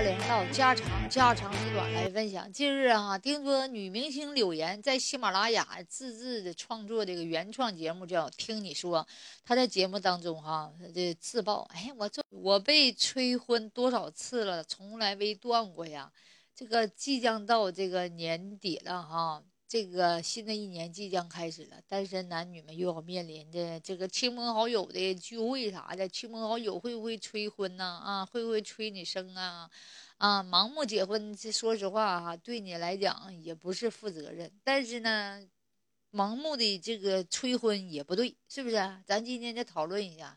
家里唠家常，家长里短来分享。近日啊，听说女明星柳岩在喜马拉雅自制的创作这个原创节目叫《听你说》，她在节目当中哈，这自曝，哎，我这我被催婚多少次了，从来没断过呀。这个即将到这个年底了哈。这个新的一年即将开始了，单身男女们又要面临着这个亲朋好友的聚会啥的，亲朋好友会不会催婚呢？啊，会不会催你生啊？啊，盲目结婚，这说实话哈，对你来讲也不是负责任。但是呢，盲目的这个催婚也不对，是不是？咱今天再讨论一下，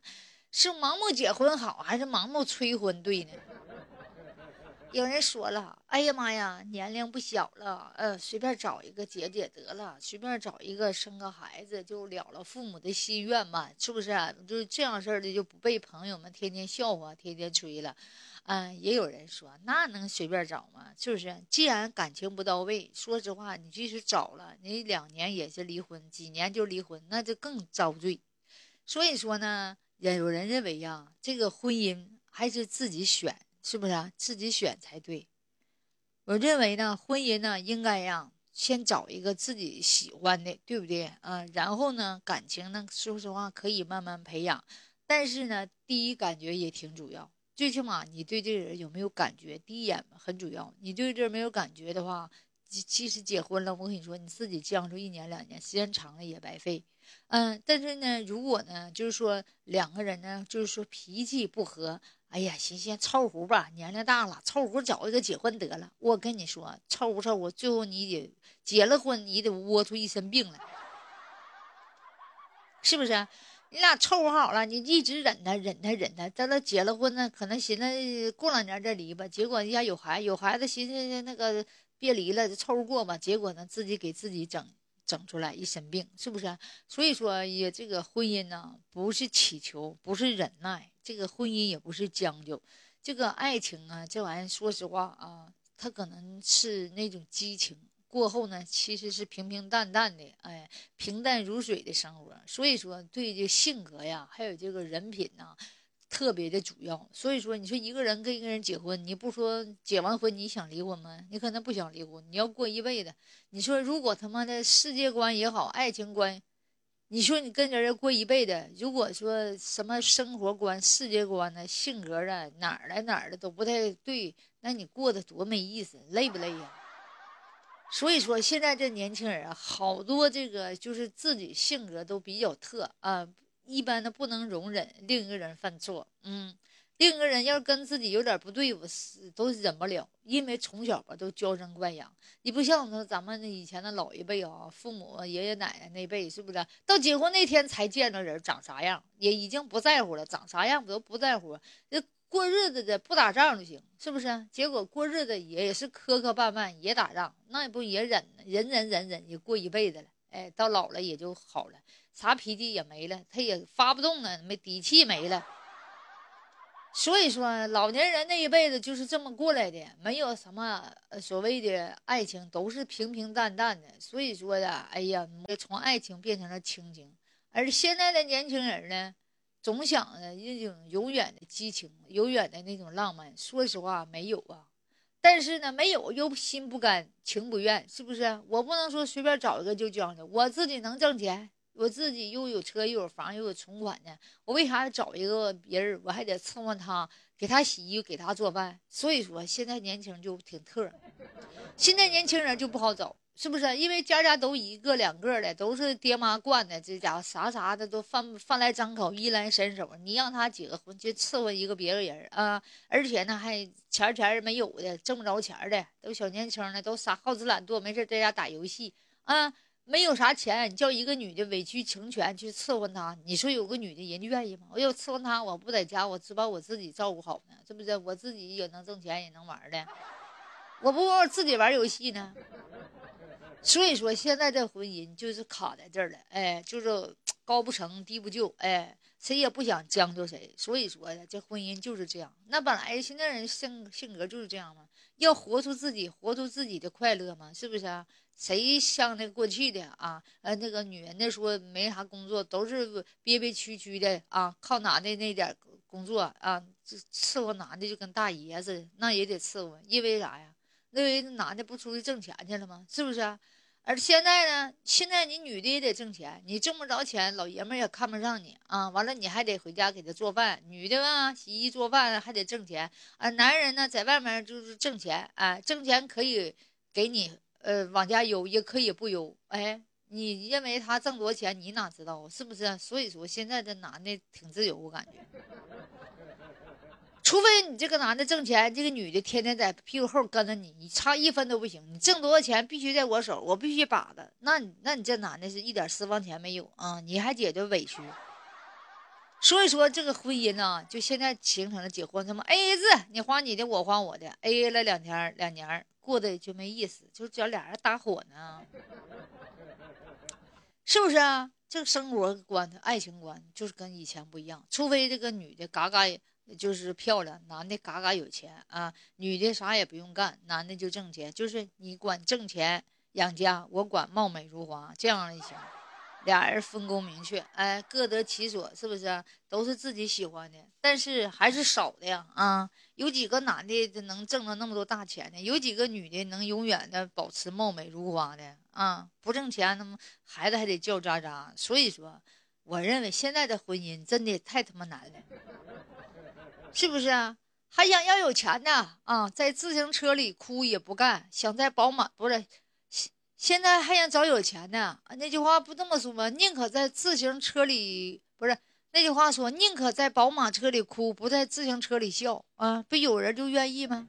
是盲目结婚好，还是盲目催婚对呢？有人说了：“哎呀妈呀，年龄不小了，呃，随便找一个结结得了，随便找一个生个孩子就了了父母的心愿嘛，是不是？就是这样事儿的，就不被朋友们天天笑话、天天吹了。”嗯，也有人说：“那能随便找吗？是不是？既然感情不到位，说实话，你即使找了，你两年也是离婚，几年就离婚，那就更遭罪。所以说呢，也有人认为呀，这个婚姻还是自己选。”是不是啊？自己选才对。我认为呢，婚姻呢，应该呀，先找一个自己喜欢的，对不对啊？然后呢，感情呢，说实话可以慢慢培养。但是呢，第一感觉也挺主要，最起码你对这个人有没有感觉，第一眼很主要。你对这没有感觉的话，其实结婚了，我跟你说，你自己将就一年两年，时间长了也白费。嗯，但是呢，如果呢，就是说两个人呢，就是说脾气不合。哎呀，行行，凑合吧，年龄大了，凑合找一个结婚得了。我跟你说，凑合凑合，最后你得结了婚，你得窝出一身病来，是不是？你俩凑合好了，你一直忍他，忍他，忍他，等到结了婚呢，可能寻思过两年再离吧。结果人家有孩有孩子，寻思那个别离了，凑合过吧。结果呢，自己给自己整整出来一身病，是不是？所以说，也这个婚姻呢，不是祈求，不是忍耐。这个婚姻也不是将就，这个爱情啊，这玩意儿说实话啊，它可能是那种激情过后呢，其实是平平淡淡的，哎，平淡如水的生活。所以说，对这性格呀，还有这个人品呐，特别的主要。所以说，你说一个人跟一个人结婚，你不说结完婚你想离婚吗？你可能不想离婚，你要过一辈子。你说如果他妈的世界观也好，爱情观。你说你跟人家过一辈子，如果说什么生活观、世界观呢、性格啊，哪儿来哪儿的都不太对，那你过得多没意思，累不累呀？所以说现在这年轻人啊，好多这个就是自己性格都比较特啊，一般的不能容忍另一个人犯错，嗯。另一个人要是跟自己有点不对付，是都忍不了，因为从小吧都娇生惯养。你不像那咱们以前的老一辈啊，父母爷爷奶奶那辈，是不是？到结婚那天才见着人长啥样，也已经不在乎了，长啥样都不在乎。这过日子的不打仗就行，是不是？结果过日子也是磕磕绊绊，也打仗，那也不也忍忍忍忍忍也过一辈子了。哎，到老了也就好了，啥脾气也没了，他也发不动了，没底气没了。所以说，老年人那一辈子就是这么过来的，没有什么所谓的爱情，都是平平淡淡的。所以说的，哎呀，从爱情变成了亲情。而现在的年轻人呢，总想着那种永远的激情，永远的那种浪漫。说实话，没有啊。但是呢，没有又心不甘情不愿，是不是？我不能说随便找一个就将就，我自己能挣钱。我自己又有车又有房又有存款呢，我为啥要找一个别人？我还得伺候他，给他洗衣服，给他做饭。所以说，现在年轻人就挺特，现在年轻人就不好找，是不是？因为家家都一个两个的，都是爹妈惯的，这家伙啥啥的都饭饭来张口，衣来伸手。你让他结个婚，就伺候一个别的人啊，而且呢还钱钱没有的，挣不着钱的，都小年轻的，都傻好吃懒惰，没事在家打游戏啊。没有啥钱，你叫一个女的委曲求全去伺候他，你说有个女的人家愿意吗？我要伺候他，我不在家，我只把我自己照顾好呢，是不是？我自己也能挣钱，也能玩的，我不我自己玩游戏呢。所以说，现在这婚姻就是卡在这儿了，哎，就是高不成低不就，哎，谁也不想将就谁。所以说呀，这婚姻就是这样。那本来现在人性性格就是这样嘛，要活出自己，活出自己的快乐嘛，是不是啊？谁像那过去的啊？呃，那个女人那时候没啥工作，都是憋憋屈屈的啊，靠男的那点工作啊，这伺候男的就跟大爷似的，那也得伺候，因为啥呀？因为男的不出去挣钱去了吗？是不是？而现在呢，现在你女的也得挣钱，你挣不着钱，老爷们也看不上你啊。完了，你还得回家给他做饭，女的嘛，洗衣做饭还得挣钱啊。男人呢，在外面就是挣钱，啊，挣钱可以给你呃往家邮，也可以不邮，哎。你认为他挣多少钱，你哪知道啊是不是？所以说现在这男的挺自由，我感觉。除非你这个男的挣钱，这个女的天天在屁股后跟着你，你差一分都不行。你挣多少钱必须在我手，我必须把着。那你那你这男的是一点私房钱没有啊？你还觉得委屈？所以说这个婚姻呢，就现在形成了结婚什么 A A 制，你花你的，我花我的，A A 了两天两年过得就没意思，就叫俩人搭伙呢。是不是啊？这个生活观、爱情观就是跟以前不一样。除非这个女的嘎嘎就是漂亮，男的嘎嘎有钱啊，女的啥也不用干，男的就挣钱，就是你管挣钱养家，我管貌美如花，这样也行。俩人分工明确，哎，各得其所，是不是？都是自己喜欢的，但是还是少的呀，啊，有几个男的能挣着那么多大钱呢？有几个女的能永远的保持貌美如花的？啊，不挣钱，那么孩子还得叫喳喳。所以说，我认为现在的婚姻真的太他妈难了，是不是啊？还想要有钱的啊，在自行车里哭也不干，想在宝马不是。现在还想找有钱的那句话不这么说吗？宁可在自行车里，不是那句话说，宁可在宝马车里哭，不在自行车里笑啊！不有人就愿意吗？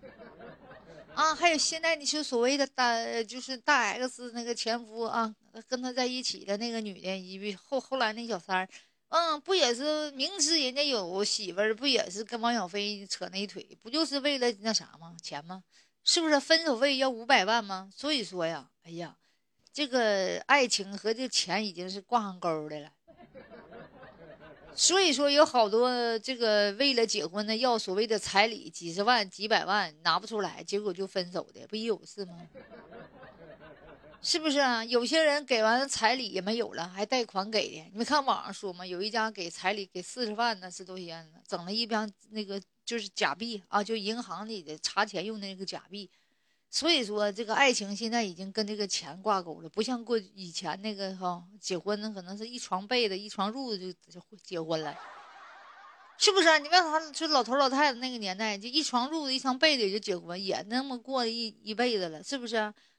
啊，还有现在你说所谓的大，就是大 X 那个前夫啊，跟他在一起的那个女的，一后后来那小三儿，嗯，不也是明知人家有媳妇儿，不也是跟王小飞扯那一腿，不就是为了那啥吗？钱吗？是不是分手费要五百万吗？所以说呀，哎呀。这个爱情和这钱已经是挂上钩的了，所以说有好多这个为了结婚呢，要所谓的彩礼几十万、几百万拿不出来，结果就分手的，不也有是吗？是不是啊？有些人给完彩礼也没有了，还贷款给的。你没看网上说吗？有一家给彩礼给四十万呢，是多少呢？整了一张那个就是假币啊，就银行里的查钱用的那个假币。所以说，这个爱情现在已经跟这个钱挂钩了，不像过以前那个哈，结婚那可能是一床被子、一床褥子就就结婚了，是不是？你问他，就老头老太太那个年代，就一床褥子、一床被子也就结婚，也那么过一一辈子了，是不是？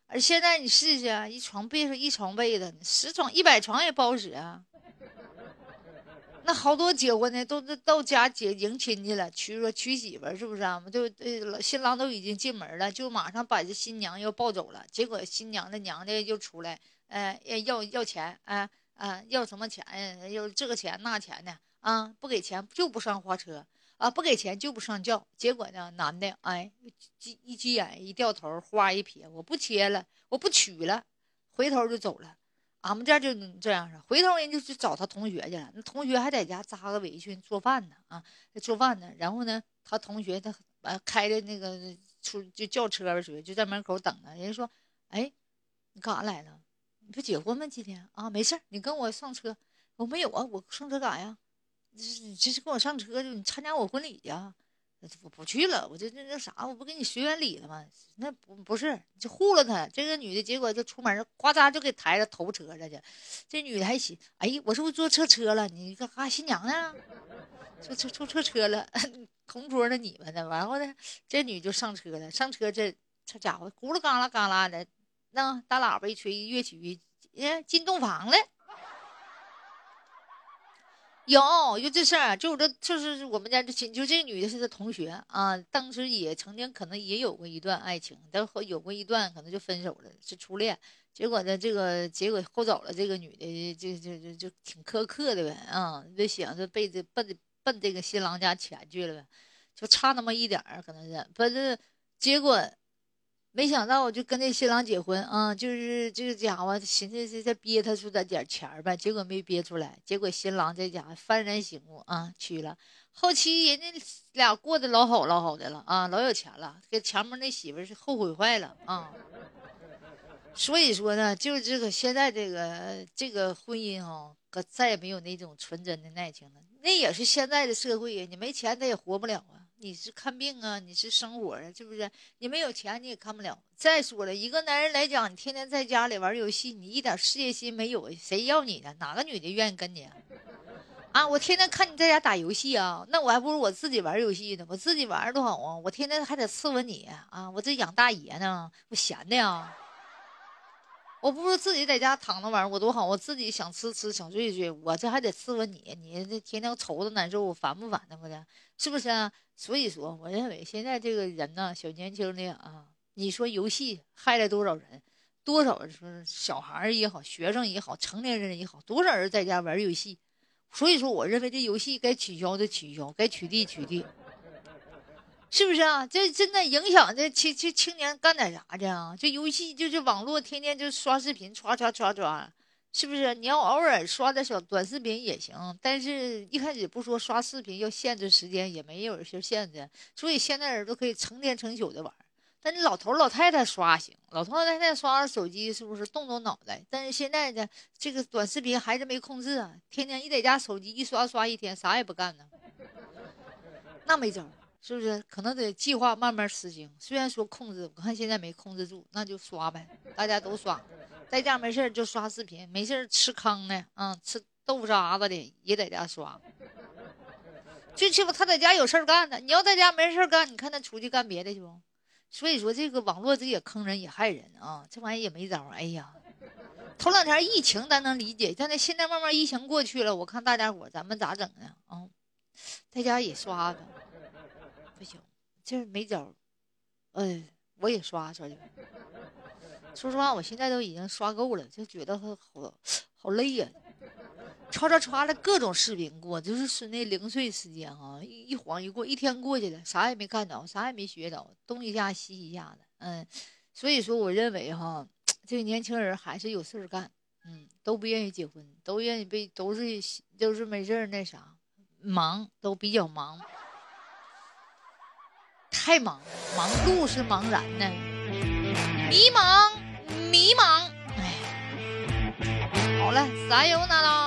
而现在你试试，一床被子、一床被子，十床、一百床也不好使啊。那好多结婚的都是到家结迎亲去了，娶说娶媳妇是不是啊？就新郎都已经进门了，就马上把这新娘要抱走了。结果新娘的娘家就出来，呃要要钱，啊啊要什么钱呀？要这个钱那钱的啊，不给钱就不上花车啊，不给钱就不上轿。结果呢，男的哎一一急眼一掉头，花一撇，我不切了，我不娶了，回头就走了。俺们家就这样式回头人就去找他同学去了。那同学还在家扎个围裙做饭呢啊，做饭呢。然后呢，他同学他呃开的那个出就轿车呗，属于就在门口等着。人家说：“哎，你干啥来了？你不结婚吗？今天啊，没事你跟我上车。我没有啊，我上车干啥呀？你这是跟我上车，就你参加我婚礼去。”我不去了，我就那那啥，我不给你随缘礼了吗？那不不是，就护了他。这个女的，结果就出门，呱嚓就给抬着头车上去。这女的还寻，哎，我是不是坐错车了？你干哈？新娘呢？坐坐坐错车了，同桌的你们呢？然后呢，这女就上车了。上车这这家伙咕噜嘎啦嘎啦的，那大喇叭一吹，乐曲，哎，进洞房了。有有这事儿，就我这就是我们家这亲，就这女的是他同学啊，当时也曾经可能也有过一段爱情，但后有过一段可能就分手了，是初恋。结果呢，这个结果后走了，这个女的就就就就挺苛刻的呗啊，就想着背着奔奔这个新郎家钱去了呗，就差那么一点儿，可能是不是？结果。没想到，我就跟那新郎结婚啊，就是这个家伙寻思是再憋他出点点钱儿呗，结果没憋出来，结果新郎这家伙幡然醒悟啊，娶了。后期人家俩过得老好老好的了啊，老有钱了，给前面那媳妇是后悔坏了啊。所以说呢，就这个现在这个这个婚姻哈，可再也没有那种纯真的爱情了。那也是现在的社会呀，你没钱他也活不了啊。你是看病啊，你是生活啊，是不是？你没有钱你也看不了。再说了，一个男人来讲，你天天在家里玩游戏，你一点事业心没有，谁要你呢？哪个女的愿意跟你？啊，我天天看你在家打游戏啊，那我还不如我自己玩游戏呢。我自己玩多好啊，我天天还得伺候你啊，我这养大爷呢，我闲的呀。我不如自己在家躺着玩，我多好！我自己想吃吃，想睡睡，我这还得伺候你，你这天天愁着难受，我烦不烦呢？我的，是不是啊？所以说，我认为现在这个人呢，小年轻的啊，你说游戏害了多少人？多少说小孩也好，学生也好，成年人也好，多少人在家玩游戏？所以说，我认为这游戏该取消的取消，该取缔取缔。是不是啊？这真的影响这青青青年干点啥去啊？这游戏就是网络，天天就刷视频，刷刷刷刷，是不是？你要偶尔刷点小短视频也行，但是一开始不说刷视频要限制时间，也没有人限制，所以现在人都可以成天成宿的玩。但你老头老太太刷行，老头老太太刷手机是不是动动脑袋？但是现在的这个短视频还是没控制啊，天天一在家手机一刷刷一天，啥也不干呢，那没招。是不是可能得计划慢慢实行？虽然说控制，我看现在没控制住，那就刷呗，大家都刷，在家没事就刷视频，没事吃糠呢，嗯，吃豆腐渣子的也在家刷。最起码他在家有事干呢，你要在家没事干，你看他出去干别的去不？所以说这个网络这也坑人也害人啊，这玩意也没招。哎呀，头两天疫情咱能理解，但是现在慢慢疫情过去了，我看大家伙咱们咋整呢？啊，在家也刷吧。不行，这没招儿。哎，我也刷刷去。说实话，我现在都已经刷够了，就觉得他好好累呀。刷刷刷的各种视频过，就是说那零碎时间啊，一一晃一过，一天过去了，啥也没看着，啥也没学着，东一下西一下的。嗯，所以说我认为哈，这个年轻人还是有事儿干，嗯，都不愿意结婚，都愿意被都是都是没事儿那啥，忙都比较忙。太忙，忙碌是茫然呢，迷茫，迷茫，哎，好了，加油，娜娜。